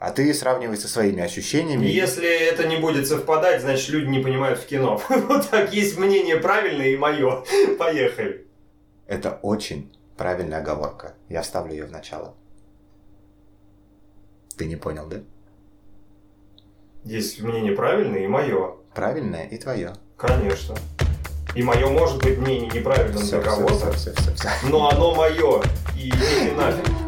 А ты сравнивай со своими ощущениями. Если это не будет совпадать, значит люди не понимают в кино. Вот так есть мнение правильное и мое. Поехали. Это очень правильная оговорка. Я вставлю ее в начало. Ты не понял, да? Есть мнение правильное и мое. Правильное и твое. Конечно. И мое может быть мнение неправильным для кого-то, всё, всё, всё, всё. но оно мое. И идите нафиг.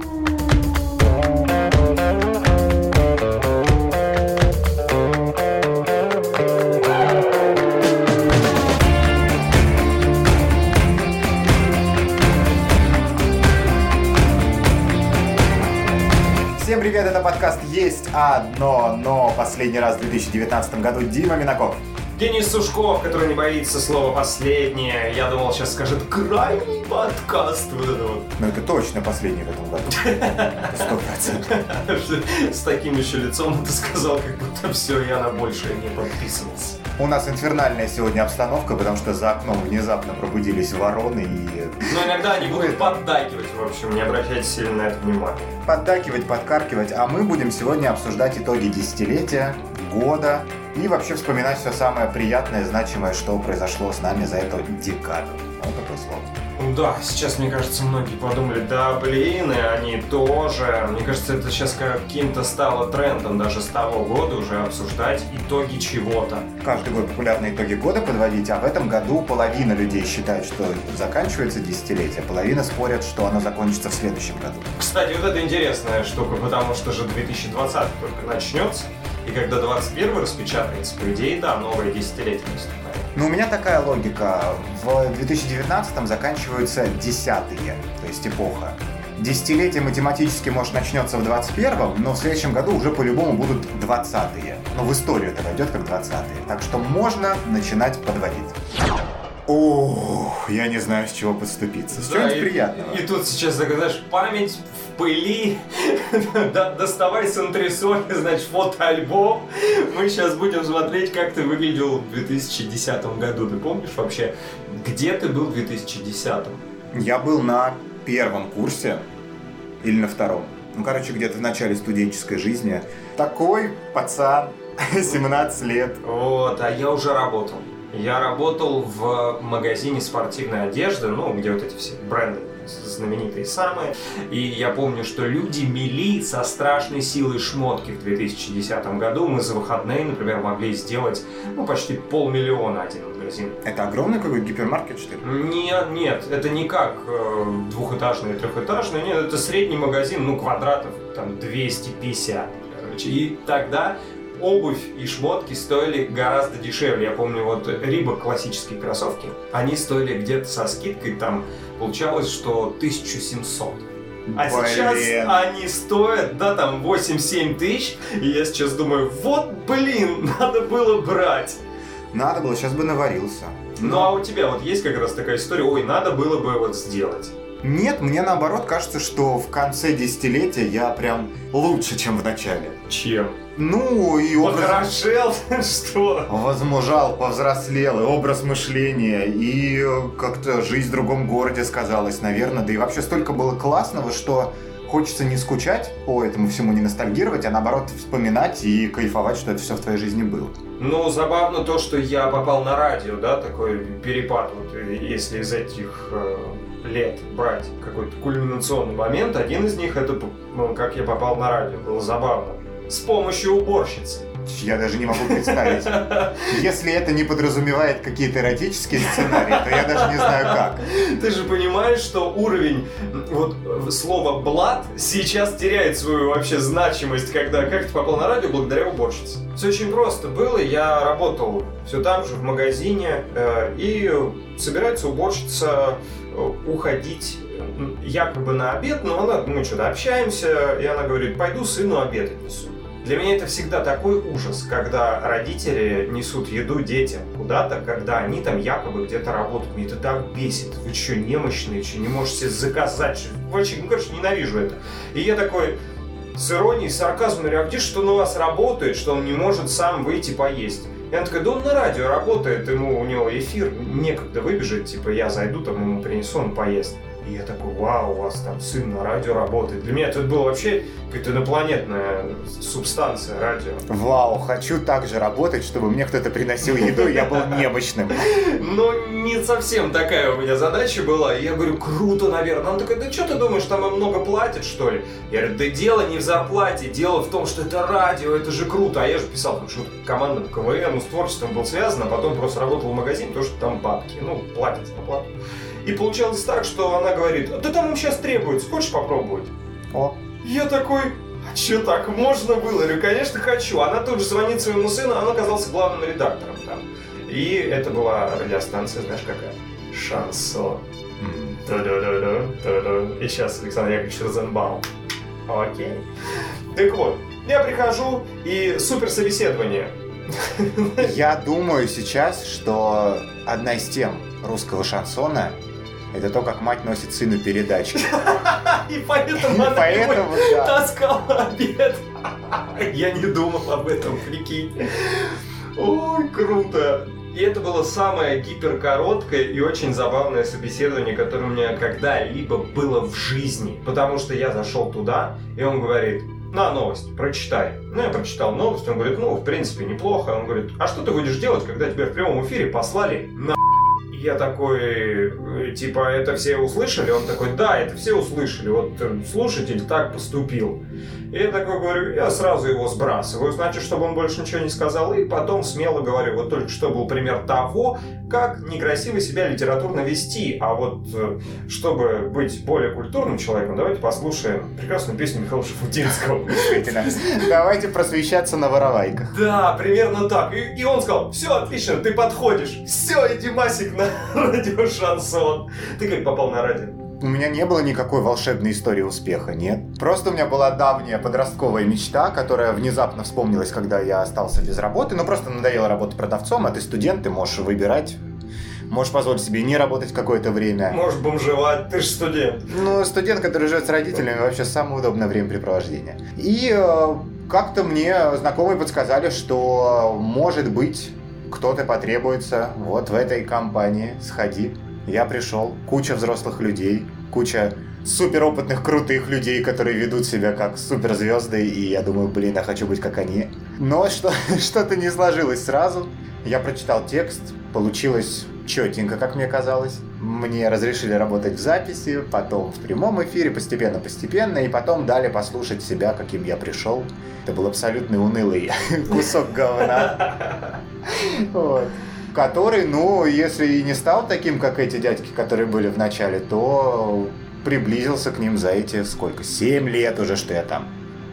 Это подкаст «Есть одно, но» последний раз в 2019 году Дима Минаков. Денис Сушков, который не боится слова «последнее». Я думал, сейчас скажет «крайний подкаст». Вот это вот. Ну это точно последний в этом году. Сто процентов. С таким еще лицом ты сказал, как будто все, я на большее не подписывался. У нас инфернальная сегодня обстановка, потому что за окном внезапно пробудились вороны и Но иногда они будут поддакивать, в общем, не обращайте сильно на это внимание. поддакивать, подкаркивать, а мы будем сегодня обсуждать итоги десятилетия, года и вообще вспоминать все самое приятное, значимое, что произошло с нами за эту декаду. Вот такое слово. Да, сейчас, мне кажется, многие подумали, да, блин, и они тоже. Мне кажется, это сейчас каким-то стало трендом даже с того года уже обсуждать итоги чего-то. Каждый год популярные итоги года подводить, а в этом году половина людей считает, что заканчивается десятилетие, половина спорят, что оно закончится в следующем году. Кстати, вот это интересная штука, потому что же 2020 только начнется, и когда 21 распечатается, по идее, да, новое десятилетие наступает. Но у меня такая логика. В 2019 заканчиваются десятые, то есть эпоха. Десятилетие математически, может, начнется в 21-м, но в следующем году уже по-любому будут 20-е. Но в историю это войдет как 20-е. Так что можно начинать подводить. Ох, я не знаю, с чего подступиться. С Да, чего-нибудь и- приятного. И тут сейчас, так, знаешь, память пыли, доставай с антресоли, значит, фотоальбом. Мы сейчас будем смотреть, как ты выглядел в 2010 году. Ты помнишь вообще, где ты был в 2010? Я был на первом курсе или на втором. Ну, короче, где-то в начале студенческой жизни. Такой пацан, 17 лет. Вот, а я уже работал. Я работал в магазине спортивной одежды, ну, где вот эти все бренды знаменитые самые. И я помню, что люди мели со страшной силой шмотки в 2010 году. Мы за выходные, например, могли сделать ну, почти полмиллиона один магазин. Это огромный какой-то гипермаркет, что ли? Нет, нет, это не как э, двухэтажный, трехэтажный, нет, это средний магазин, ну, квадратов там 250, короче. И тогда обувь и шмотки стоили гораздо дешевле. Я помню, вот Рибок классические кроссовки, они стоили где-то со скидкой, там получалось, что 1700. А Блин. сейчас они стоят, да, там 8-7 тысяч, и я сейчас думаю, вот, блин, надо было брать. Надо было, сейчас бы наварился. Ну а у тебя вот есть как раз такая история, ой, надо было бы вот сделать. Нет, мне наоборот кажется, что в конце десятилетия я прям лучше, чем в начале. Чем? Ну и образ... Похорошел? Что? Возмужал, повзрослел, и образ мышления, и как-то жизнь в другом городе сказалась, наверное. Да и вообще столько было классного, что хочется не скучать по этому всему, не ностальгировать, а наоборот вспоминать и кайфовать, что это все в твоей жизни было. Ну, забавно то, что я попал на радио, да, такой перепад, вот если из этих э, лет брать какой-то кульминационный момент, один из них это, ну, как я попал на радио, было забавно. С помощью уборщицы. Я даже не могу представить. Если это не подразумевает какие-то эротические сценарии, то я даже не знаю как. Ты же понимаешь, что уровень вот слова «блат» сейчас теряет свою вообще значимость, когда как ты попал на радио благодаря уборщице. Все очень просто было. Я работал все там же, в магазине, э, и собирается уборщица уходить м, якобы на обед, но она, мы что-то общаемся, и она говорит, пойду сыну обед отнесу. Для меня это всегда такой ужас, когда родители несут еду детям куда-то, когда они там якобы где-то работают. Мне это так бесит. Вы что, немощные, что не можете заказать? Вообще, ну, короче, ненавижу это. И я такой с иронией, сарказмом говорю, а где что у вас работает, что он не может сам выйти поесть? И она такая, да он на радио работает, ему у него эфир, некогда выбежать, типа я зайду, там ему принесу, он поест. И я такой, вау, у вас там сын на радио работает. Для меня это было вообще какая-то инопланетная субстанция радио. Вау, хочу так же работать, чтобы мне кто-то приносил еду, и я был немощным. Но не совсем такая у меня задача была. И я говорю, круто, наверное. Он такой, да что ты думаешь, там им много платят, что ли? Я говорю, да дело не в зарплате, дело в том, что это радио, это же круто. А я же писал, потому что команда по КВН, ну, с творчеством был связан, а потом просто работал в магазине, потому что там бабки, ну, платят за плату. И получалось так, что она говорит, да там им сейчас требуется, хочешь попробовать? О, Я такой, а что так можно было? Я говорю, конечно, хочу. Она тут же звонит своему сыну, он оказался главным редактором там. И это была радиостанция, знаешь какая? Шансон. И сейчас Александр Яковлевич Розенбаум. Окей. Так вот, я прихожу, и супер собеседование. Я думаю сейчас, что одна из тем русского шансона это то, как мать носит сыну передачки. И поэтому она Поэтому, да. таскала обед. Я не думал об этом, прикинь. Ой, круто. И это было самое гиперкороткое и очень забавное собеседование, которое у меня когда-либо было в жизни. Потому что я зашел туда, и он говорит, на новость, прочитай. Ну, я прочитал новость, он говорит, ну, в принципе, неплохо. Он говорит, а что ты будешь делать, когда тебя в прямом эфире послали на я такой, э, типа, это все услышали? Он такой, да, это все услышали. Вот э, слушатель так поступил. И я такой говорю, я сразу его сбрасываю, значит, чтобы он больше ничего не сказал. И потом смело говорю, вот только что был пример того, как некрасиво себя литературно вести. А вот, э, чтобы быть более культурным человеком, давайте послушаем прекрасную песню Михаила Шафутинского. Действительно. Давайте просвещаться на воровайках. Да, примерно так. И, и он сказал, все, отлично, ты подходишь. Все, иди, Масик, на радио Шансон. Ты как попал на радио? У меня не было никакой волшебной истории успеха, нет. Просто у меня была давняя подростковая мечта, которая внезапно вспомнилась, когда я остался без работы. Ну, просто надоело работать продавцом, а ты студент, ты можешь выбирать. Можешь позволить себе не работать какое-то время. Можешь бомжевать, ты же студент. Ну, студент, который живет с родителями, вообще самое удобное времяпрепровождение. И э, как-то мне знакомые подсказали, что, может быть, кто-то потребуется вот в этой компании. Сходи. Я пришел, куча взрослых людей, куча суперопытных, крутых людей, которые ведут себя как суперзвезды, и я думаю, блин, я хочу быть как они. Но что, что-то не сложилось сразу. Я прочитал текст, получилось четенько, как мне казалось. Мне разрешили работать в записи, потом в прямом эфире, постепенно-постепенно, и потом дали послушать себя, каким я пришел. Это был абсолютно унылый кусок говна. Который, ну, если и не стал таким, как эти дядьки, которые были в начале, то приблизился к ним за эти сколько? Семь лет уже, что я там.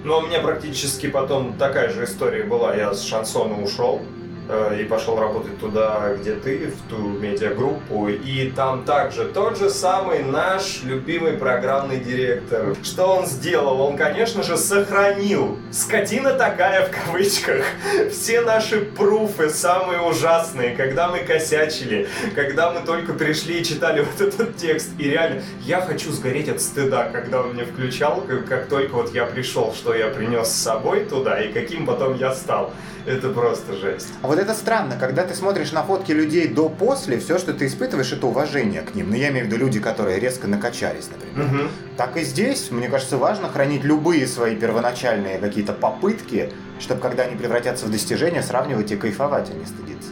Но у меня практически потом такая же история была. Я с шансона ушел и пошел работать туда, где ты, в ту медиагруппу. И там также тот же самый наш любимый программный директор. Что он сделал? Он, конечно же, сохранил, скотина такая в кавычках, все наши пруфы самые ужасные, когда мы косячили, когда мы только пришли и читали вот этот текст. И реально, я хочу сгореть от стыда, когда он мне включал, как, как только вот я пришел, что я принес с собой туда и каким потом я стал. Это просто жесть. А вот это странно, когда ты смотришь на фотки людей до-после, все, что ты испытываешь, это уважение к ним. Ну, я имею в виду люди, которые резко накачались, например. Мгм. Так и здесь, мне кажется, важно хранить любые свои первоначальные какие-то попытки, чтобы когда они превратятся в достижения, сравнивать и кайфовать, а не стыдиться.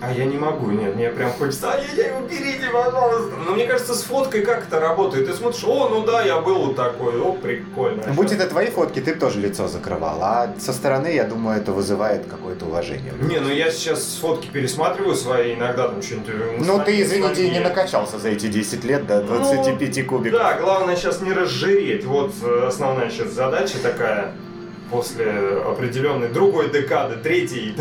А я не могу, нет, мне прям хочется, ай-яй-яй, уберите, пожалуйста. Но мне кажется, с фоткой как это работает. Ты смотришь, о, ну да, я был вот такой, о, прикольно. А Будь это твои фотки, ты тоже лицо закрывал, а со стороны, я думаю, это вызывает какое-то уважение. Не, ну я сейчас фотки пересматриваю свои, иногда там что-нибудь... Ну ты, извините, не накачался за эти 10 лет до 25 кубиков. Да, главное сейчас не разжиреть. Вот э, основная сейчас задача такая после определенной другой декады, третьей,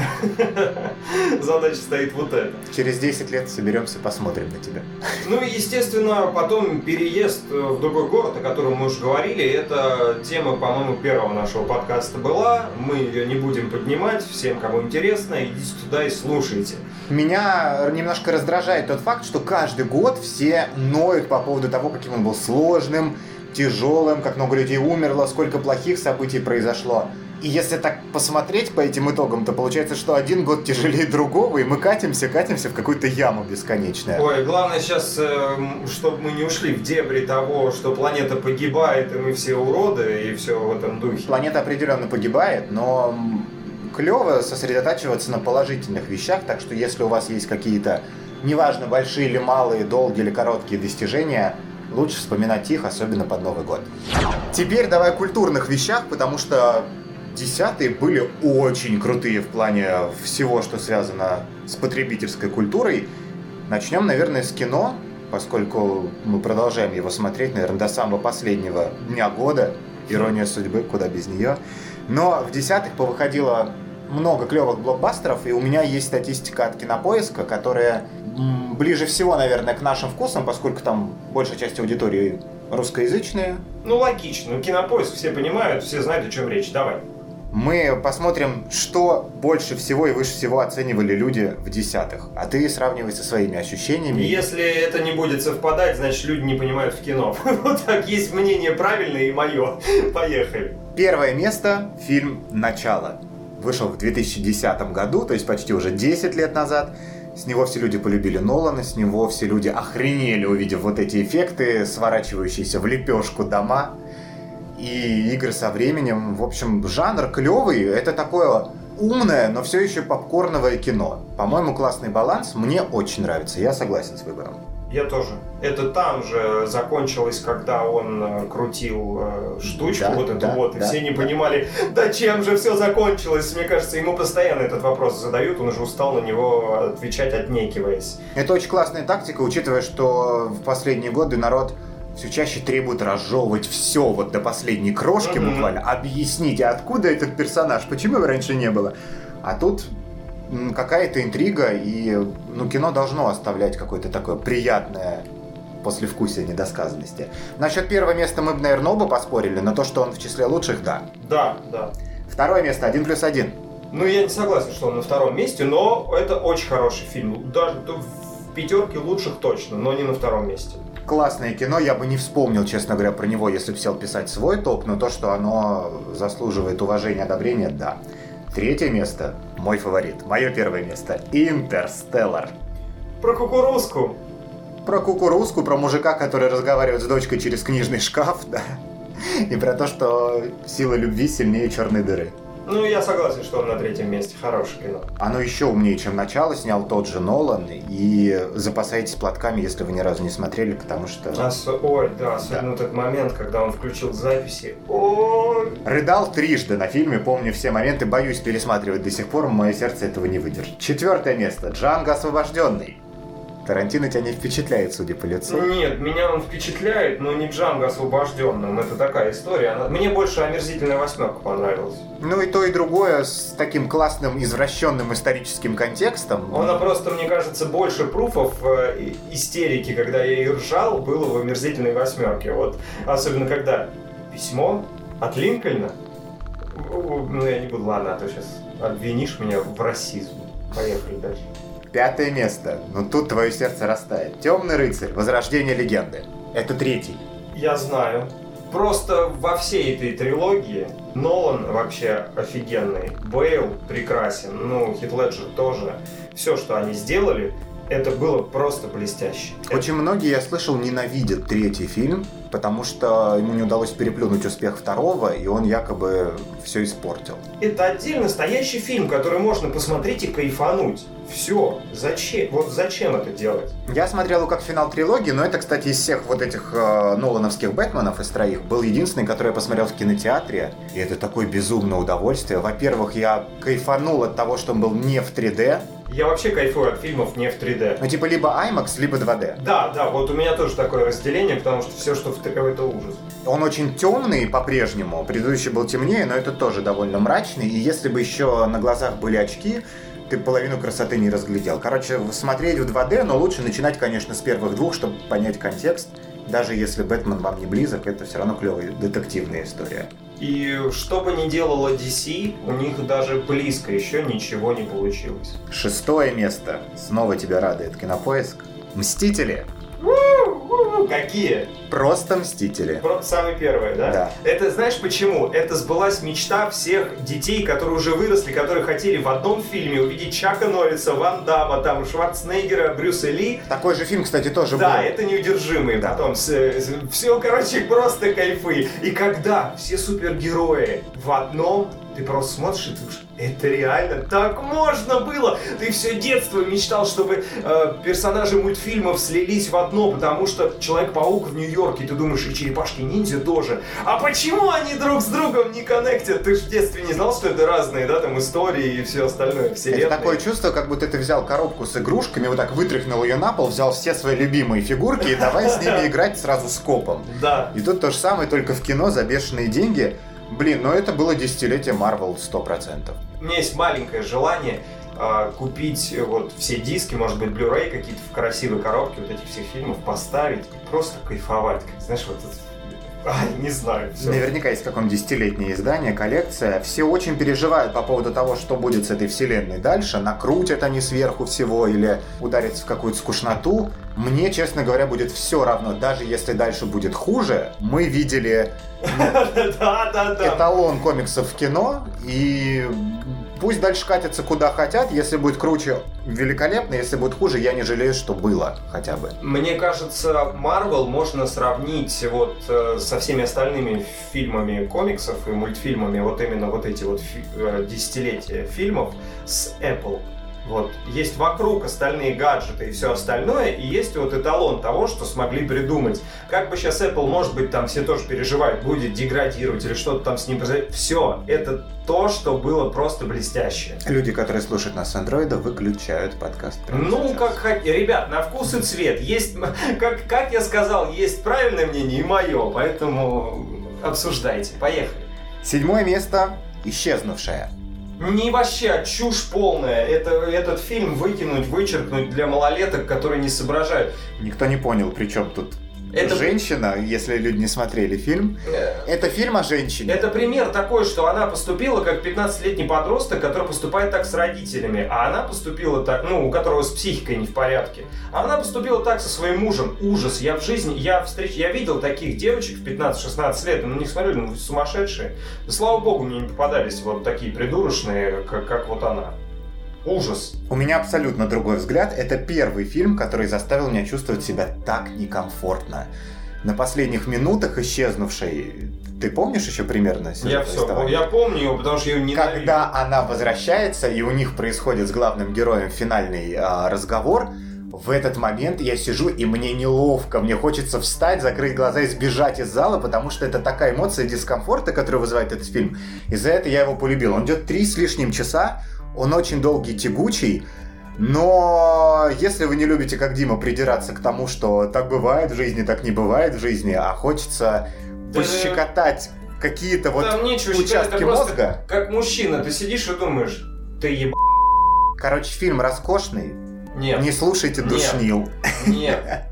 задача стоит вот эта. Через 10 лет соберемся, посмотрим на тебя. Ну и, естественно, потом переезд в другой город, о котором мы уже говорили, это тема, по-моему, первого нашего подкаста была. Мы ее не будем поднимать, всем, кому интересно, идите туда и слушайте. Меня немножко раздражает тот факт, что каждый год все ноют по поводу того, каким он был сложным, тяжелым, как много людей умерло, сколько плохих событий произошло. И если так посмотреть по этим итогам, то получается, что один год тяжелее другого, и мы катимся, катимся в какую-то яму бесконечную. Ой, главное сейчас, э, чтобы мы не ушли в дебри того, что планета погибает, и мы все уроды, и все в этом духе. Планета определенно погибает, но клево сосредотачиваться на положительных вещах, так что если у вас есть какие-то, неважно, большие или малые, долгие или короткие достижения, лучше вспоминать их, особенно под Новый год. Теперь давай о культурных вещах, потому что десятые были очень крутые в плане всего, что связано с потребительской культурой. Начнем, наверное, с кино, поскольку мы продолжаем его смотреть, наверное, до самого последнего дня года. Ирония судьбы, куда без нее. Но в десятых повыходило много клевых блокбастеров, и у меня есть статистика от Кинопоиска, которая ближе всего, наверное, к нашим вкусам, поскольку там большая часть аудитории русскоязычная. Ну, логично. Ну, Кинопоиск все понимают, все знают, о чем речь. Давай. Мы посмотрим, что больше всего и выше всего оценивали люди в десятых. А ты сравнивай со своими ощущениями. Если это не будет совпадать, значит люди не понимают в кино. Вот так есть мнение правильное и мое. Поехали. Первое место – фильм «Начало». Вышел в 2010 году, то есть почти уже 10 лет назад. С него все люди полюбили Нолана, с него все люди охренели, увидев вот эти эффекты, сворачивающиеся в лепешку дома и игры со временем. В общем, жанр клевый, это такое умное, но все еще попкорновое кино. По-моему, классный баланс, мне очень нравится, я согласен с выбором. Я тоже. Это там же закончилось, когда он э, крутил э, штучку Да, вот эту да, вот, и да, все не да. понимали, да чем же все закончилось. Мне кажется, ему постоянно этот вопрос задают, он уже устал на него отвечать, отнекиваясь. Это очень классная тактика, учитывая, что в последние годы народ все чаще требует разжевывать все вот до последней крошки Мгм. буквально. Объясните, откуда этот персонаж, почему его раньше не было. А тут какая-то интрига, и ну, кино должно оставлять какое-то такое приятное послевкусие недосказанности. Насчет первого места мы бы, наверное, оба поспорили, но то, что он в числе лучших, да. Да, да. Второе место, один плюс один. Ну, я не согласен, что он на втором месте, но это очень хороший фильм. Даже в пятерке лучших точно, но не на втором месте. Классное кино, я бы не вспомнил, честно говоря, про него, если бы сел писать свой топ, но то, что оно заслуживает уважения, одобрения, да. Третье место, мой фаворит, мое первое место, Интерстеллар. Про кукурузку. Про кукурузку, про мужика, который разговаривает с дочкой через книжный шкаф, да. И про то, что сила любви сильнее черной дыры. Ну, я согласен, что он на третьем месте. Хорошее кино. Оно еще умнее, чем начало, снял тот же Нолан. И запасайтесь платками, если вы ни разу не смотрели, потому что... Ос- Ой, да, особенно вот этот момент, когда он включил записи. Ой, Рыдал трижды на фильме, помню все моменты, боюсь пересматривать до сих пор, мое сердце этого не выдержит. Четвертое место. Джанго освобожденный. Тарантино тебя не впечатляет, судя по лицу. Нет, меня он впечатляет, но не Джанго освобожденным. Это такая история. Она- Мне больше омерзительная восьмерка понравилась. Ну и то, и другое с таким классным извращенным историческим контекстом. Она просто, мне кажется, больше пруфов э, истерики, когда я и ржал, было в омерзительной восьмерке. Вот особенно когда письмо от Линкольна. Ну, я не буду, ладно, а то сейчас обвинишь меня в расизме. Поехали дальше. Пятое место. Ну тут твое сердце растает. Темный рыцарь. Возрождение легенды. Это третий. Я знаю. Просто во всей этой трилогии Нолан вообще офигенный. Бейл прекрасен. Ну, Хит Леджер тоже. Все, что они сделали, это было просто блестяще. Очень многие, я слышал, ненавидят третий фильм, потому что ему не удалось переплюнуть успех второго, и он якобы все испортил. Это отдельно настоящий фильм, который можно посмотреть и кайфануть. Все. Зачем? Вот зачем это делать? Я смотрел его как финал трилогии, но это, кстати, из всех вот этих э, Нолановских Бэтменов из троих был единственный, который я посмотрел в кинотеатре. И это такое безумное удовольствие. Во-первых, я кайфанул от того, что он был не в 3D. Я вообще кайфую от фильмов не в 3D. Ну, типа либо IMAX, либо 2D. Да, да, вот у меня тоже такое разделение, потому что все, что в 3D, это ужас. Он очень темный по-прежнему. Предыдущий был темнее, но это тоже довольно мрачный. И если бы еще на глазах были очки, ты половину красоты не разглядел. Короче, смотреть в 2D, но лучше начинать, конечно, с первых двух, чтобы понять контекст. Даже если Бэтмен вам не близок, это все равно клевая детективная история. И что бы ни делала DC, у них даже близко еще ничего не получилось. Шестое место. Снова тебя радует Кинопоиск. Мстители. Какие? Просто Мстители. Просто самые первые, да? Да. Это знаешь почему? Это сбылась мечта всех детей, которые уже выросли, которые хотели в одном фильме увидеть Чака Норриса, Ван Дамма, там, Шварценеггера, Брюса Ли. Такой же фильм, кстати, тоже Да, был. это неудержимые. Да. Потом все, короче, просто кайфы. И когда все супергерои в одном, ты просто смотришь и думаешь, это реально так можно было. Ты все детство мечтал, чтобы э, персонажи мультфильмов слились в одно, потому что Человек-паук в Нью-Йорке, ты думаешь, и Черепашки-ниндзя тоже. А почему они друг с другом не коннектят? Ты же в детстве не знал, что это разные, да, там истории и все остальное, вселенные. Это такое чувство, как будто ты взял коробку с игрушками, вот так вытряхнул ее на пол, взял все свои любимые фигурки и давай с ними играть сразу с копом. Да. И тут то же самое, только в кино за бешеные деньги. Блин, ну это было десятилетие Marvel 100%. У меня есть маленькое желание э, купить э, вот все диски, может быть, Blu-ray какие-то в красивой коробке вот этих всех фильмов, поставить просто кайфовать. Знаешь, вот это... Ай, не знаю, все. Наверняка есть какое-нибудь десятилетнее издание, коллекция. Все очень переживают по поводу того, что будет с этой вселенной дальше. Накрутят они сверху всего или ударятся в какую-то скучноту. Мне, честно говоря, будет все равно. Даже если дальше будет хуже, мы видели да. эталон комиксов в кино, и пусть дальше катятся куда хотят. Если будет круче, великолепно. Если будет хуже, я не жалею, что было хотя бы. Мне кажется, Marvel можно сравнить вот э, со всеми остальными фильмами комиксов и мультфильмами, вот именно вот эти вот э, десятилетия фильмов с Apple. Вот. Есть вокруг остальные гаджеты и все остальное, и есть вот эталон того, что смогли придумать. Как бы сейчас Apple, может быть, там все тоже переживают, будет деградировать или что-то там с ним произойдет. Все, это то, что было просто блестящее. Люди, которые слушают нас с андроида, выключают подкаст. Ну, сейчас. как хотите. Ребят, на вкус и цвет. Есть, как, как я сказал, есть правильное мнение и мое, поэтому обсуждайте. Поехали. Седьмое место «Исчезнувшая». Не вообще, а чушь полная. Это, этот фильм выкинуть, вычеркнуть для малолеток, которые не соображают. Никто не понял, при чем тут Это, женщина, если люди не смотрели фильм. э, Это фильм о женщине. это пример такой, что она поступила как 15-летний подросток, который поступает так с родителями, а она поступила так, ну, у которого с психикой не в порядке. А она поступила так со своим мужем. Ужас. Я в жизни, я встреч, я видел таких девочек в 15-16 лет, и на них смотрели, ну, вы сумасшедшие. Да, слава богу, мне не попадались вот такие придурочные, как, как вот она. Ужас. У меня абсолютно другой взгляд. Это первый фильм, который заставил меня чувствовать себя так некомфортно. На последних минутах исчезнувшей... Ты помнишь еще примерно Я все, я помню его, потому что я ее ненавижу. Когда она возвращается, и у них происходит с главным героем финальный а, разговор, в этот момент я сижу, и мне неловко, мне хочется встать, закрыть глаза и сбежать из зала, потому что это такая эмоция дискомфорта, которую вызывает этот фильм. И за это я его полюбил. Он идет три с лишним часа, он очень долгий, тягучий, но если вы не любите, как Дима, придираться к тому, что так бывает в жизни, так не бывает в жизни, а хочется Да- пощекотать какие-то вот Там нечего участки мозга. как мужчина, ты сидишь и думаешь, ты еб... Короче, фильм роскошный. Нет, Не слушайте Нет. душнил. нет.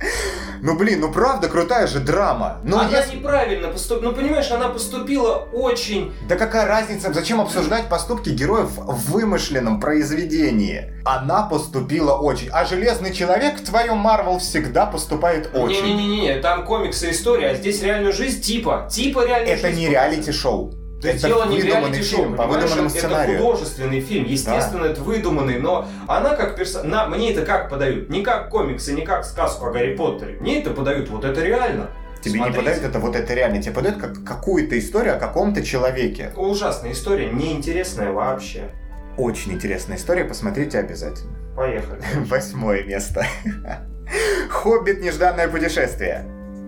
Ну блин, ну правда крутая же драма. Ну она если- неправильно поступила. Ну, понимаешь, она поступила очень... Да какая разница, зачем обсуждать поступки героев в вымышленном произведении? Она поступила очень. А Железный Человек в твоем Марвел всегда поступает очень. Не-не-не, там комиксы история, а здесь реальную жизнь типа. Типа реальную Это жизнь не показывают. реалити-шоу. Да это дело не в реалити-шоу, фильм по выдуманному Это сценарию. художественный фильм, естественно, это выдуманный, но она как персонаж... Мне это как подают? Не как комиксы, не как сказку о Гарри Поттере. Мне это подают, вот это реально. Тебе не Смотрите. подают это вот это реально, тебе подают как какую-то историю о каком-то человеке. Ужасная история, неинтересная вообще. Очень интересная история, посмотрите обязательно. Поехали. Восьмое место. Хоббит. Нежданное путешествие.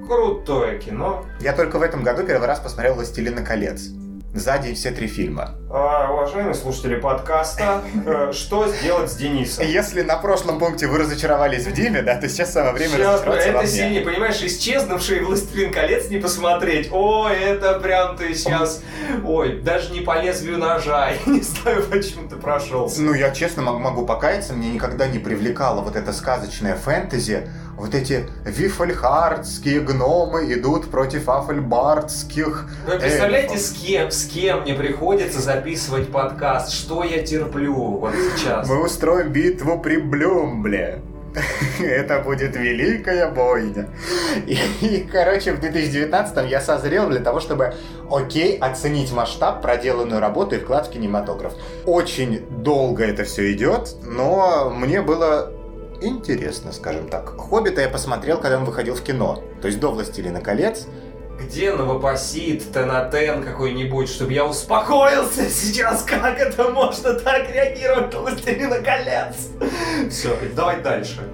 Крутое кино. Я только в этом году первый раз посмотрел «Властелина колец». За день все три фильма. А, уважаемые слушатели подкаста, э, что сделать с Денисом? Если на прошлом пункте вы разочаровались в Диме, да, то сейчас самое время Сейчас, разочароваться во это мне. сильнее, понимаешь, исчезнувший «Властелин колец» не посмотреть. Ой, это прям ты сейчас... Ой, даже не по лезвию ножа. Я не знаю, почему ты прошелся. Ну, я честно мог- могу покаяться, мне никогда не привлекало вот это сказочное фэнтези. Вот эти вифельхардские гномы идут против афельбардских Вы представляете, с кем, с кем мне приходится записывать подкаст? Что я терплю вот сейчас? Мы устроим битву при Блюмбле. Это будет великая бойня. И, и, короче, в 2019 я созрел для того, чтобы, окей, оценить масштаб, проделанную работу и вклад в кинематограф. Очень долго это все идет, но мне было интересно, скажем так. «Хоббита» я посмотрел, когда он выходил в кино. То есть до «Властелина колец». Где новопосит, тенатен какой-нибудь, чтобы я успокоился сейчас, как это можно так реагировать на «Властелина колец»? Все, давай дальше.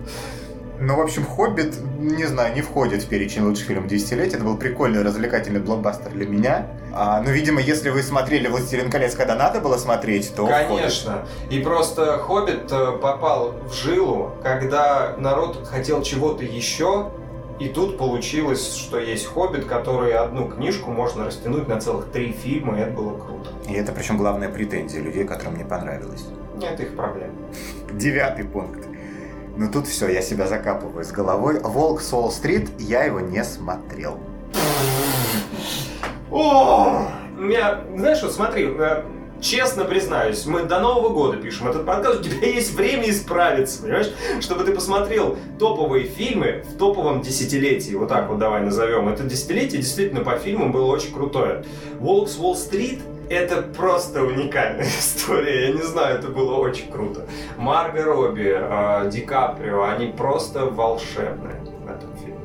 Ну, в общем, «Хоббит», не знаю, не входит в перечень лучших фильмов десятилетия. Это был прикольный, развлекательный блокбастер для меня. А, ну, видимо, если вы смотрели «Властелин колец», когда надо было смотреть, то Конечно. Входит. И просто «Хоббит» э, попал в жилу, когда народ хотел чего-то еще, и тут получилось, что есть «Хоббит», который одну книжку можно растянуть на целых три фильма, и это было круто. И это причем главная претензия людей, которым не понравилось. Нет их проблем. Девятый пункт. Ну тут все, я себя закапываю с головой. Волк с Уолл-стрит, я его не смотрел. О, меня, знаешь, вот смотри, э, честно признаюсь, мы до Нового года пишем этот подкаст, у тебя есть время исправиться, понимаешь? Чтобы ты посмотрел топовые фильмы в топовом десятилетии, вот так вот давай назовем. Это десятилетие действительно по фильмам было очень крутое. «Волк с Уолл-стрит» это просто уникальная история. Я не знаю, это было очень круто. Марго Робби, э, Ди Каприо, они просто волшебные в этом фильме.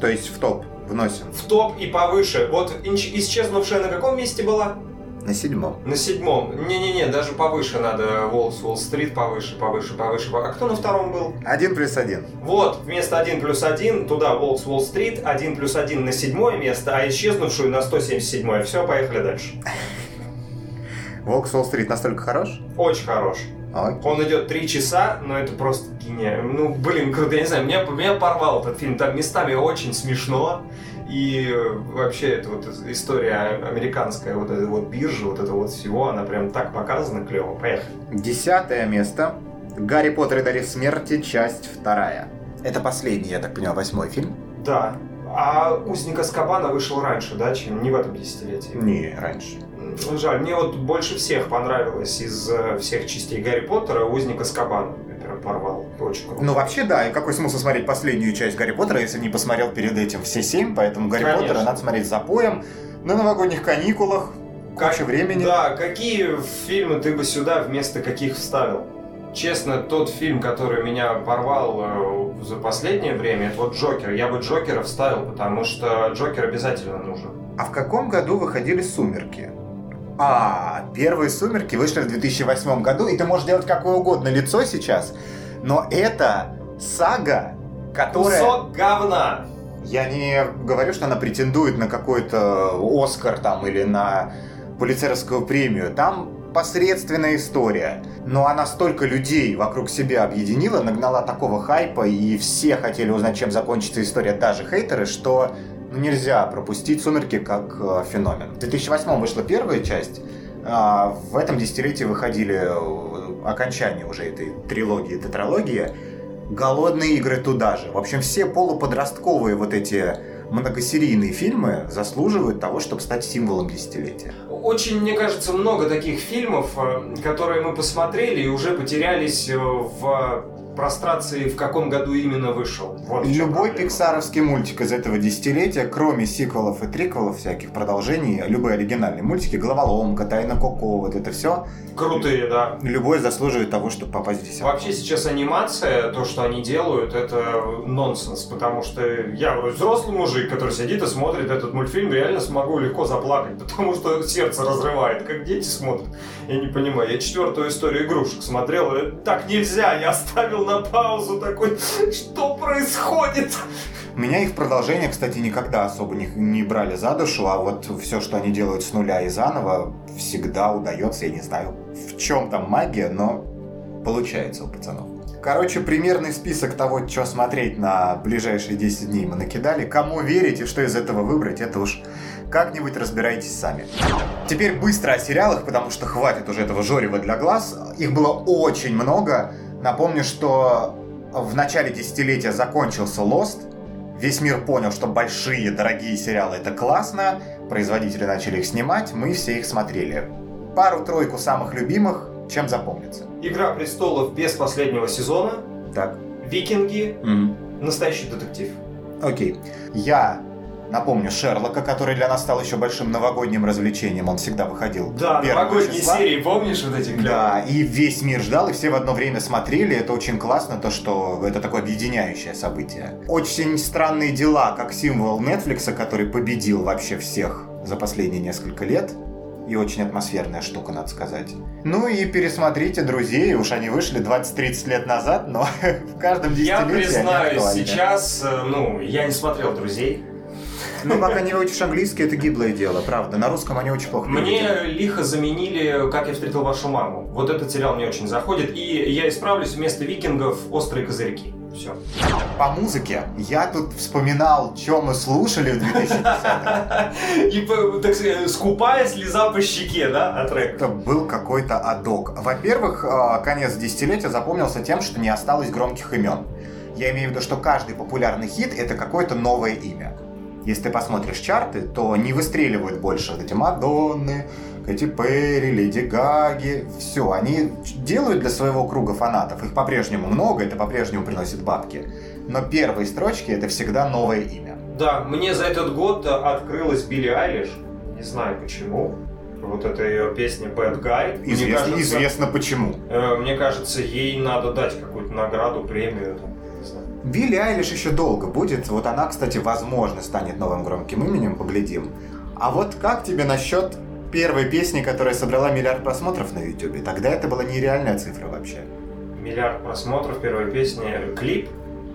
То есть в топ вносим? В топ и повыше. Вот исчезнувшая на каком месте была? На седьмом. На седьмом. Не-не-не, даже повыше надо. Волс, Уолл-стрит повыше, повыше, повыше. А кто на втором был? Один плюс один. Вот, вместо один плюс один туда Волс, Уолл-стрит, один плюс один на седьмое место, а исчезнувшую на 177. Все, поехали дальше. Волк с Уолл-стрит настолько хорош? Очень хорош. Окей. Он идет три часа, но это просто гениально. Ну, блин, круто, я не знаю, меня, меня порвал этот фильм. Там местами очень смешно. И вообще, эта вот история американская, вот эта вот биржа, вот это вот всего, она прям так показана клево. Поехали. Десятое место. Гарри Поттер и Дары смерти, часть вторая. Это последний, я так понимаю, восьмой фильм? Да. А «Узник Аскабана» вышел раньше, да, чем не в этом десятилетии? Не, раньше. Жаль, мне вот больше всех понравилось из э, всех частей Гарри Поттера «Узник Аскабана». Я порвал. Очень круто. Ну, вообще, да. И какой смысл смотреть последнюю часть Гарри Поттера, если не посмотрел перед этим все семь? Поэтому Гарри Конечно. Поттера надо смотреть за поем на новогодних каникулах, куча как, времени. Да, какие фильмы ты бы сюда вместо каких вставил? Честно, тот фильм, который меня порвал э, за последнее время, это вот Джокер. Я бы Джокера вставил, потому что Джокер обязательно нужен. А в каком году выходили «Сумерки»? А, первые «Сумерки» вышли в 2008 году, и ты можешь делать какое угодно лицо сейчас, но это сага, которая... Кусок говна! Я не говорю, что она претендует на какой-то Оскар там или на полицейскую премию. Там посредственная история. Но она столько людей вокруг себя объединила, нагнала такого хайпа, и все хотели узнать, чем закончится история, даже хейтеры, что ну, нельзя пропустить «Сумерки» как э, феномен. В 2008 вышла первая часть, а в этом десятилетии выходили э, окончания уже этой трилогии, тетралогии. «Голодные игры» туда же. В общем, все полуподростковые вот эти многосерийные фильмы заслуживают того, чтобы стать символом десятилетия. Очень, мне кажется, много таких фильмов, э, которые мы посмотрели и уже потерялись в прострации, в каком году именно вышел. Вот Любой пиксаровский мультик из этого десятилетия, кроме сиквелов и триквелов, всяких продолжений, любые оригинальные мультики, Головоломка, Тайна Коко, вот это все. Крутые, да. Любой заслуживает того, чтобы попасть в десятку. Вообще сейчас анимация, то, что они делают, это нонсенс, потому что я взрослый мужик, который сидит и смотрит этот мультфильм, реально смогу легко заплакать, потому что сердце разрывает, как дети смотрят. Я не понимаю. Я четвертую историю игрушек смотрел, так нельзя, я оставил на паузу такой, что происходит? Меня их продолжение, кстати, никогда особо не, не брали за душу, а вот все, что они делают с нуля и заново, всегда удается, я не знаю, в чем там магия, но получается у пацанов. Короче, примерный список того, что смотреть на ближайшие 10 дней мы накидали. Кому верить и что из этого выбрать, это уж как-нибудь разбирайтесь сами. Теперь быстро о сериалах, потому что хватит уже этого жорева для глаз. Их было очень много. Напомню, что в начале десятилетия закончился Lost. Весь мир понял, что большие, дорогие сериалы это классно. Производители начали их снимать, мы все их смотрели. Пару-тройку самых любимых, чем запомнится. Игра престолов без последнего сезона. Так. Викинги, Мгм. настоящий детектив. Окей. Я напомню Шерлока, который для нас стал еще большим новогодним развлечением. Он всегда выходил. Да, новогодние числа. серии, помнишь вот эти клевые? Да, и весь мир ждал, и все в одно время смотрели. Это очень классно, то, что это такое объединяющее событие. Очень странные дела, как символ Netflix, который победил вообще всех за последние несколько лет. И очень атмосферная штука, надо сказать. Ну и пересмотрите «Друзей», уж они вышли 20-30 лет назад, но в каждом десятилетии Я признаюсь, сейчас, э, ну, я не смотрел «Друзей». Ну, пока не выучишь английский, это гиблое дело, правда. На русском они очень плохо Мне переведены. лихо заменили «Как я встретил вашу маму». Вот этот сериал мне очень заходит. И я исправлюсь, вместо викингов «Острые козырьки». Все. По музыке я тут вспоминал, что мы слушали в 2010-м. И, так сказать, скупая слеза по щеке, да, от трека. Это был какой-то адок. Во-первых, э, конец десятилетия запомнился тем, что не осталось громких имен. Я имею в виду, что каждый популярный хит — это какое-то новое имя. Если ты посмотришь чарты, то не выстреливают больше вот эти Мадонны, Кэти Перри, Леди Гаги. Все, они делают для своего круга фанатов. Их по-прежнему много, это по-прежнему приносит бабки. Но первые строчки — это всегда новое имя. Да, мне за этот год открылась Билли Айлиш. Не знаю почему. Вот эта ее песня Bad Guy. Мне Известно, кажется, известно почему. э, мне кажется, ей надо дать какую-то награду, премию. там. Билли Айлиш еще долго будет. Вот она, кстати, возможно, станет новым громким именем, поглядим. А вот как тебе насчет первой песни, которая собрала миллиард просмотров на Ютубе? Тогда это была нереальная цифра вообще. Миллиард просмотров первой песни. Клип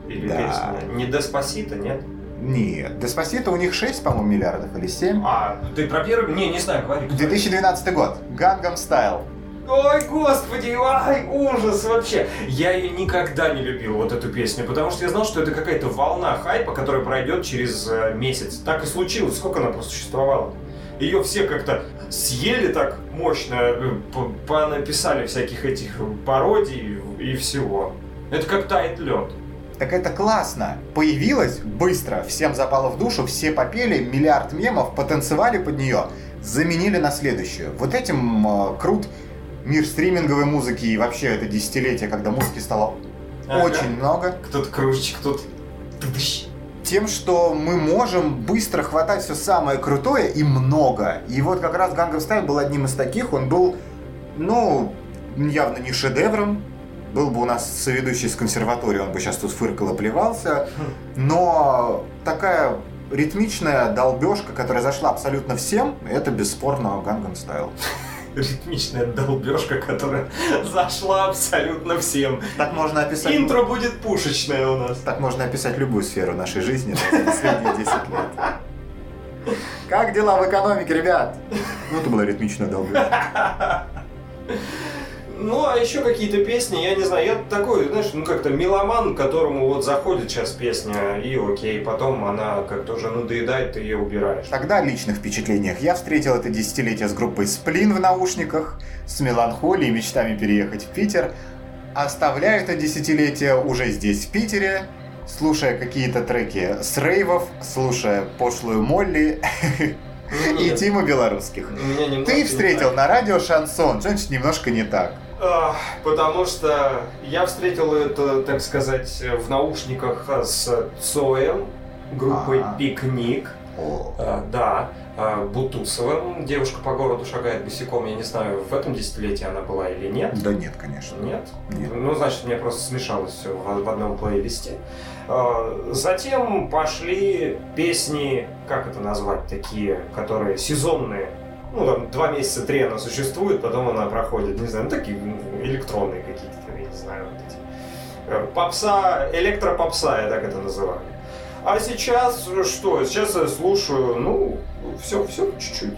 или Да. песня? Не Деспасито, нет? Нет, Деспасито у них 6, по-моему, миллиардов или 7. А, ты про первый? Не, не знаю, говори. 2012 год. Гангам Стайл. Ой, господи, ай, ужас вообще. Я ее никогда не любил, вот эту песню, потому что я знал, что это какая-то волна хайпа, которая пройдет через э, месяц. Так и случилось, сколько она просуществовала. Ее все как-то съели так мощно, э, понаписали всяких этих пародий и всего. Это как тает лед. Так это классно. Появилась быстро, всем запало в душу, все попели, миллиард мемов, потанцевали под нее, заменили на следующую. Вот этим э, крут мир стриминговой музыки и вообще это десятилетие, когда музыки стало Ага. очень много. Кто-то кружечек, тыдыщ. Тем, что мы можем быстро хватать все самое крутое и много. И вот как раз Gangnam Style был одним из таких. Он был, ну, явно не шедевром. Был бы у нас соведущий с консерватории, он бы сейчас тут фыркал и плевался. Но такая ритмичная долбежка, которая зашла абсолютно всем, это бесспорно Gangnam Style. Ритмичная долбежка, которая зашла абсолютно всем. Так можно описать... Интро будет пушечное у нас. Так можно описать любую сферу нашей жизни за последние 10 лет. Как дела в экономике, ребят? Ну, это была ритмичная долбежка. Ну, а еще какие-то песни, я не знаю, я такой, знаешь, ну как-то меломан, которому вот заходит сейчас песня, и окей, потом она как-то уже надоедает, ты ее убираешь. Тогда о личных впечатлениях. Я встретил это десятилетие с группой Сплин в наушниках, с меланхолией и мечтами переехать в Питер. Оставляю это десятилетие уже здесь, в Питере, слушая какие-то треки с рейвов, слушая пошлую Молли и Нет, Тиму Белорусских. Ты встретил на радио шансон, значит немножко не так. Потому что я встретил это, так сказать, в наушниках с Цоем, группой Ага. «Пикник». О, А, Да, а, Бутусовым. Девушка по городу шагает босиком. Я не знаю, в этом десятилетии она была или нет. да нет, конечно. Нет? Нет. Ну, значит, мне просто смешалось все в, в одном плейлисте. А, Затем пошли песни, как это назвать, такие, которые сезонные. Ну, там, два месяца, три она существует, потом она проходит, не знаю, ну, такие ну, электронные какие-то, я не знаю, вот эти. Э, Попса, электропопса, я так это называю. А сейчас что? Сейчас я слушаю, ну, все, все чуть-чуть.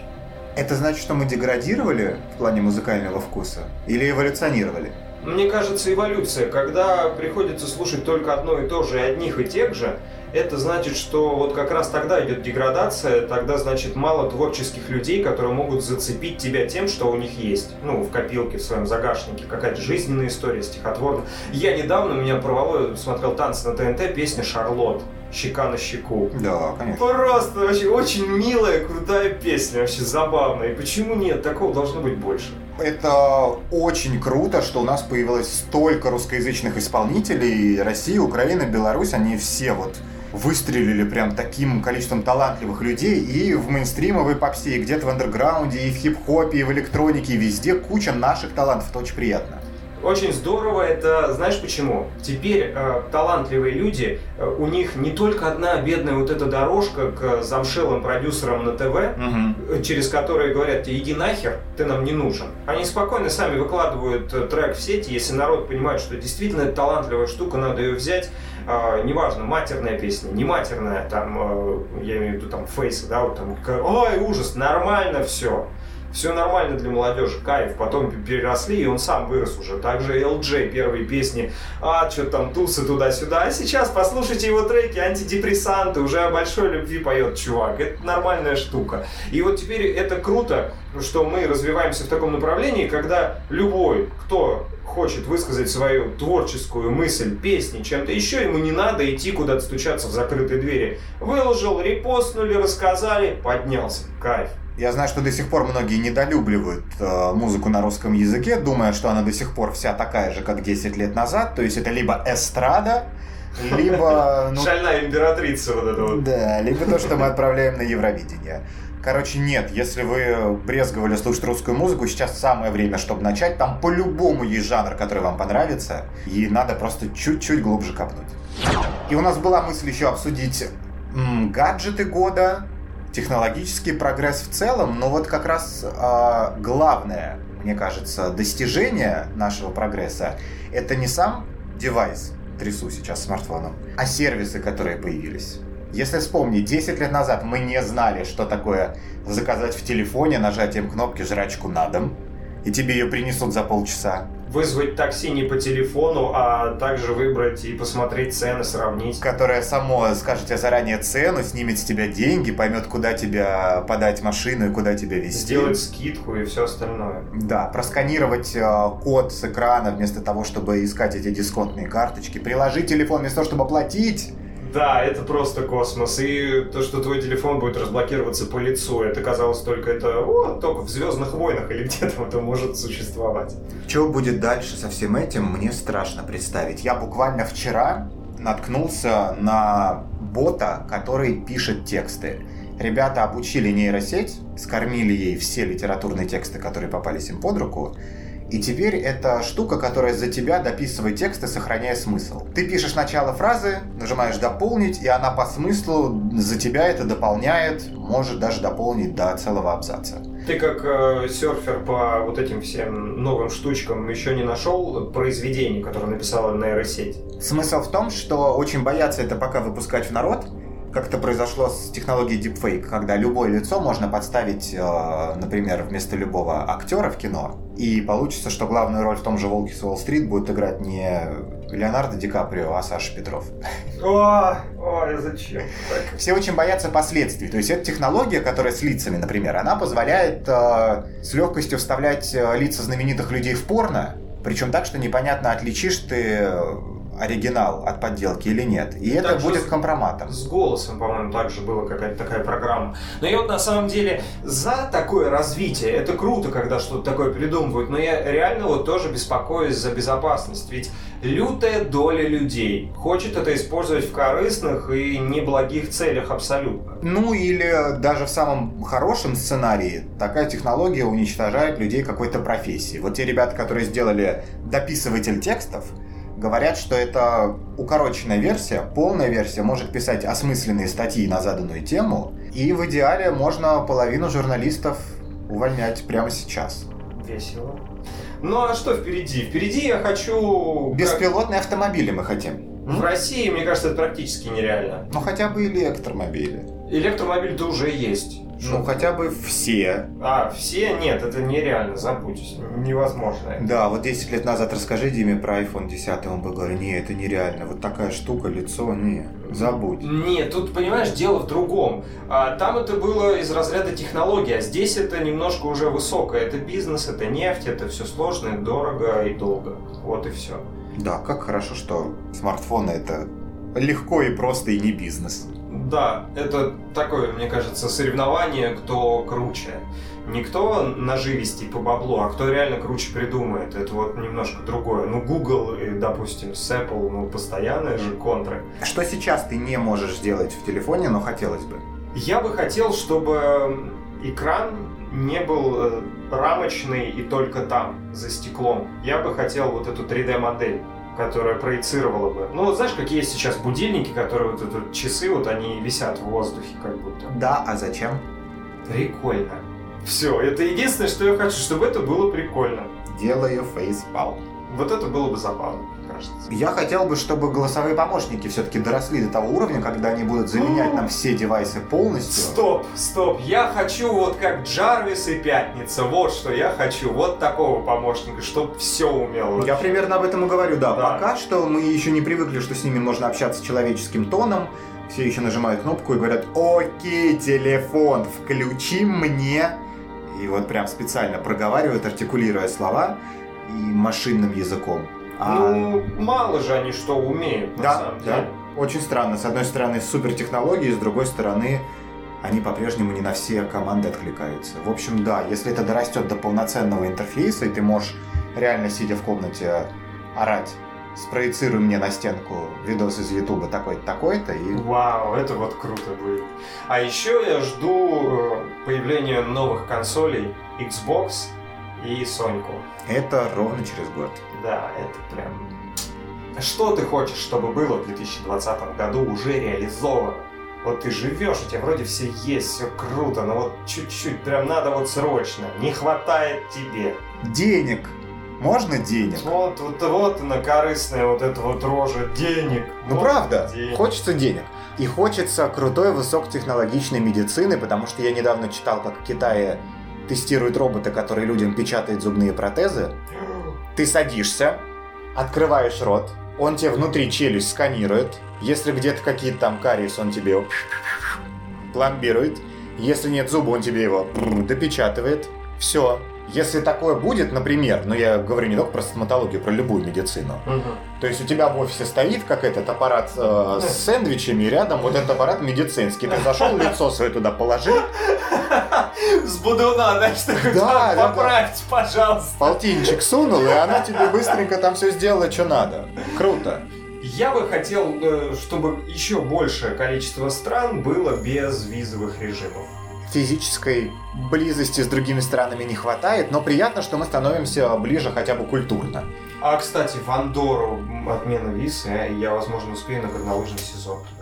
Это значит, что мы деградировали в плане музыкального вкуса? Или эволюционировали? Мне кажется, эволюция, когда приходится слушать только одно и то же и одних и тех же, это значит, что вот как раз тогда идет деградация, тогда, значит, мало творческих людей, которые могут зацепить тебя тем, что у них есть. Ну, в копилке, в своем загашнике, какая-то жизненная история, стихотворная. Я недавно, меня порвало, смотрел танцы на ТНТ, песня «Шарлот», «Щека на щеку». Да, конечно. Просто вообще очень милая, крутая песня, вообще забавная. И почему нет? Такого должно быть больше. это очень круто, что у нас появилось столько русскоязычных исполнителей. Россия, Украина, Беларусь, они все вот выстрелили прям таким количеством талантливых людей и в мейнстримовой попсе, и где-то в андерграунде, и в хип-хопе, и в электронике, и везде куча наших талантов. Это очень приятно. Очень здорово это, знаешь почему? Теперь э, талантливые люди, э, у них не только одна бедная вот эта дорожка к замшелым продюсерам на ТВ, угу. через которые говорят иди нахер, ты нам не нужен. Они спокойно сами выкладывают э, трек в сети, если народ понимает, что действительно это талантливая штука, надо ее взять. Э, неважно, матерная песня, не матерная, там, э, я имею в виду там фейс, да, вот там, ой, ужас, нормально все все нормально для молодежи, кайф. Потом переросли, и он сам вырос уже. Также LJ, первые песни, а, что там, тусы туда-сюда. А сейчас послушайте его треки, антидепрессанты, уже о большой любви поет чувак. Это нормальная штука. И вот теперь это круто, что мы развиваемся в таком направлении, когда любой, кто хочет высказать свою творческую мысль, песни, чем-то еще, ему не надо идти куда-то стучаться в закрытые двери. Выложил, репостнули, рассказали, поднялся. Кайф. Я знаю, что до сих пор многие недолюбливают э, музыку на русском языке, думая, что она до сих пор вся такая же, как 10 лет назад. То есть это либо эстрада, либо... Ну, Шальная императрица вот это вот. Да, либо то, что мы отправляем на Евровидение. Короче, нет, если вы брезговали слушать русскую музыку, сейчас самое время, чтобы начать. Там по-любому есть жанр, который вам понравится, и надо просто чуть-чуть глубже копнуть. И у нас была мысль еще обсудить м, гаджеты года, технологический прогресс в целом, но вот как раз э, главное, мне кажется, достижение нашего прогресса это не сам девайс, трясу сейчас смартфоном, а сервисы, которые появились. Если вспомнить, 10 лет назад мы не знали, что такое заказать в телефоне нажатием кнопки жрачку на дом, и тебе ее принесут за полчаса вызвать такси не по телефону, а также выбрать и посмотреть цены, сравнить. Которое само скажет тебе заранее цену, снимет с тебя деньги, поймет, куда тебя подать машину и куда тебя везти. Сделать скидку и все остальное. Да, просканировать э, код с экрана вместо того, чтобы искать эти дисконтные карточки, приложить телефон вместо того, чтобы платить да, это просто космос. И то, что твой телефон будет разблокироваться по лицу, это казалось только это о, только в Звездных войнах или где-то это может существовать. Что будет дальше со всем этим, мне страшно представить. Я буквально вчера наткнулся на бота, который пишет тексты. Ребята обучили нейросеть, скормили ей все литературные тексты, которые попались им под руку, и теперь это штука, которая за тебя дописывает текст и сохраняет смысл. Ты пишешь начало фразы, нажимаешь «дополнить», и она по смыслу за тебя это дополняет, может даже дополнить до целого абзаца. Ты как э, серфер по вот этим всем новым штучкам еще не нашел произведение, которое написала нейросеть? Смысл в том, что очень боятся это пока выпускать в народ, как это произошло с технологией Deepfake, когда любое лицо можно подставить, э, например, вместо любого актера в кино, и получится, что главную роль в том же «Волке с Уолл-стрит» будет играть не Леонардо Ди Каприо, а Саша Петров. О, ой, зачем? Все очень боятся последствий. То есть эта технология, которая с лицами, например, она позволяет э, с легкостью вставлять э, лица знаменитых людей в порно, причем так, что непонятно, отличишь ты оригинал от подделки или нет. И это так будет компроматом. С голосом, по-моему, также была какая-то такая программа. Но я вот на самом деле за такое развитие. Это круто, когда что-то такое придумывают. Но я реально вот тоже беспокоюсь за безопасность. Ведь лютая доля людей хочет это использовать в корыстных и неблагих целях абсолютно. Ну или даже в самом хорошем сценарии такая технология уничтожает людей какой-то профессии. Вот те ребята, которые сделали дописыватель текстов, говорят, что это укороченная версия, полная версия может писать осмысленные статьи на заданную тему, и в идеале можно половину журналистов увольнять прямо сейчас. Весело. Ну а что впереди? Впереди я хочу... Беспилотные как... автомобили мы хотим. В России, мне кажется, это практически нереально. Ну хотя бы электромобили. Электромобиль-то уже есть. Ну, хотя бы все. А, все? Нет, это нереально, забудь. Невозможно. Да, вот 10 лет назад расскажи Диме про iPhone 10, он бы говорил, не, это нереально. Вот такая штука, лицо, не, забудь. Нет, тут, понимаешь, дело в другом. А, там это было из разряда технологии, а здесь это немножко уже высокое. Это бизнес, это нефть, это все сложно, дорого и долго. Вот и все. Да, как хорошо, что смартфоны это легко и просто и не бизнес. Да, это такое, мне кажется, соревнование, кто круче. не кто наживистей по баблу, а кто реально круче придумает. Это вот немножко другое. Ну, Google, и, допустим, с Apple, ну, постоянные же контры. Что сейчас ты не можешь сделать в телефоне, но хотелось бы? Я бы хотел, чтобы экран не был э, рамочный и только там, за стеклом. Я бы хотел вот эту 3D-модель которая проецировала бы. Ну, вот знаешь, какие есть сейчас будильники, которые вот это часы, вот они висят в воздухе как будто. Да, а зачем? Прикольно. Все, это единственное, что я хочу, чтобы это было прикольно. Делаю фейспалм. Вот это было бы забавно кажется. Я хотел бы, чтобы голосовые помощники все-таки доросли до того уровня, когда они будут заменять нам все девайсы полностью. Стоп, стоп. Я хочу вот как Джарвис и Пятница. Вот что я хочу. Вот такого помощника, чтобы все умел. Я примерно об этом и говорю, да. да. Пока что мы еще не привыкли, что с ними можно общаться человеческим тоном. Все еще нажимают кнопку и говорят, окей, телефон, включи мне. И вот прям специально проговаривают, артикулируя слова и машинным языком. А... Ну, мало же они что умеют, на да, самом деле. Да. Очень странно. С одной стороны, супер технологии, с другой стороны, они по-прежнему не на все команды откликаются. В общем, да, если это дорастет до полноценного интерфейса, и ты можешь реально сидя в комнате орать спроецируй мне на стенку видос из Ютуба такой-то, такой-то. И... Вау, это вот круто будет. А еще я жду э, появления новых консолей Xbox и Соньку. Это ровно через год. Да, это прям... Что ты хочешь, чтобы было в 2020 году уже реализовано? Вот ты живешь, у тебя вроде все есть, все круто, но вот чуть-чуть, прям надо вот срочно, не хватает тебе. Денег. Можно денег? Вот, вот, вот на корыстная вот эта вот рожа денег. Ну вот правда, денег. хочется денег. И хочется крутой высокотехнологичной медицины, потому что я недавно читал, как в Китае тестируют робота, который людям печатает зубные протезы. Ты садишься, открываешь рот, он тебе внутри челюсть сканирует. Если где-то какие-то там кариес, он тебе пломбирует. Если нет зуба, он тебе его допечатывает. Все. Если такое будет, например, ну я говорю не только про стоматологию, про любую медицину. Угу. То есть у тебя в офисе стоит как этот аппарат э, с сэндвичами, и рядом вот этот аппарат медицинский. Ты зашел, лицо свое туда положил. С будуна, да, что да, поправьте, пожалуйста. Полтинчик сунул, и она тебе быстренько там все сделала, что надо. Круто. Я бы хотел, э, чтобы еще большее количество стран было без визовых режимов физической близости с другими странами не хватает, но приятно, что мы становимся ближе хотя бы культурно. А, кстати, в Андору отмена визы, э, я, возможно, успею на горнолыжный сезон туда.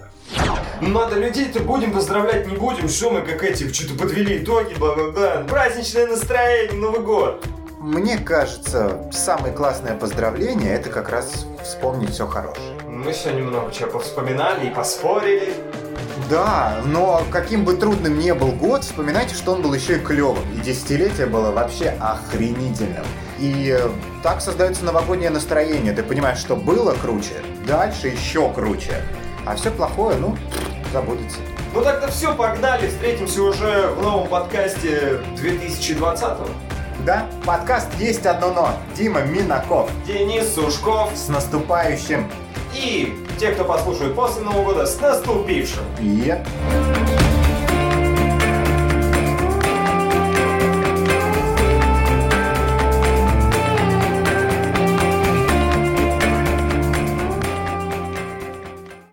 Надо людей-то будем поздравлять, не будем, что мы как эти что-то подвели итоги, бла-бла-бла. Праздничное настроение, Новый год. Мне кажется, самое классное поздравление это как раз вспомнить все хорошее. Мы сегодня много чего повспоминали и поспорили. Да, но каким бы трудным ни был год, вспоминайте, что он был еще и клевым. И десятилетие было вообще охренительным. И так создается новогоднее настроение. Ты понимаешь, что было круче, дальше еще круче. А все плохое, ну, забудется. Ну тогда все, погнали, встретимся уже в новом подкасте 2020 -го. Да, подкаст «Есть одно но». Дима Минаков. Денис Сушков. С наступающим. И те, кто послушает после Нового года, с наступившим! Yep.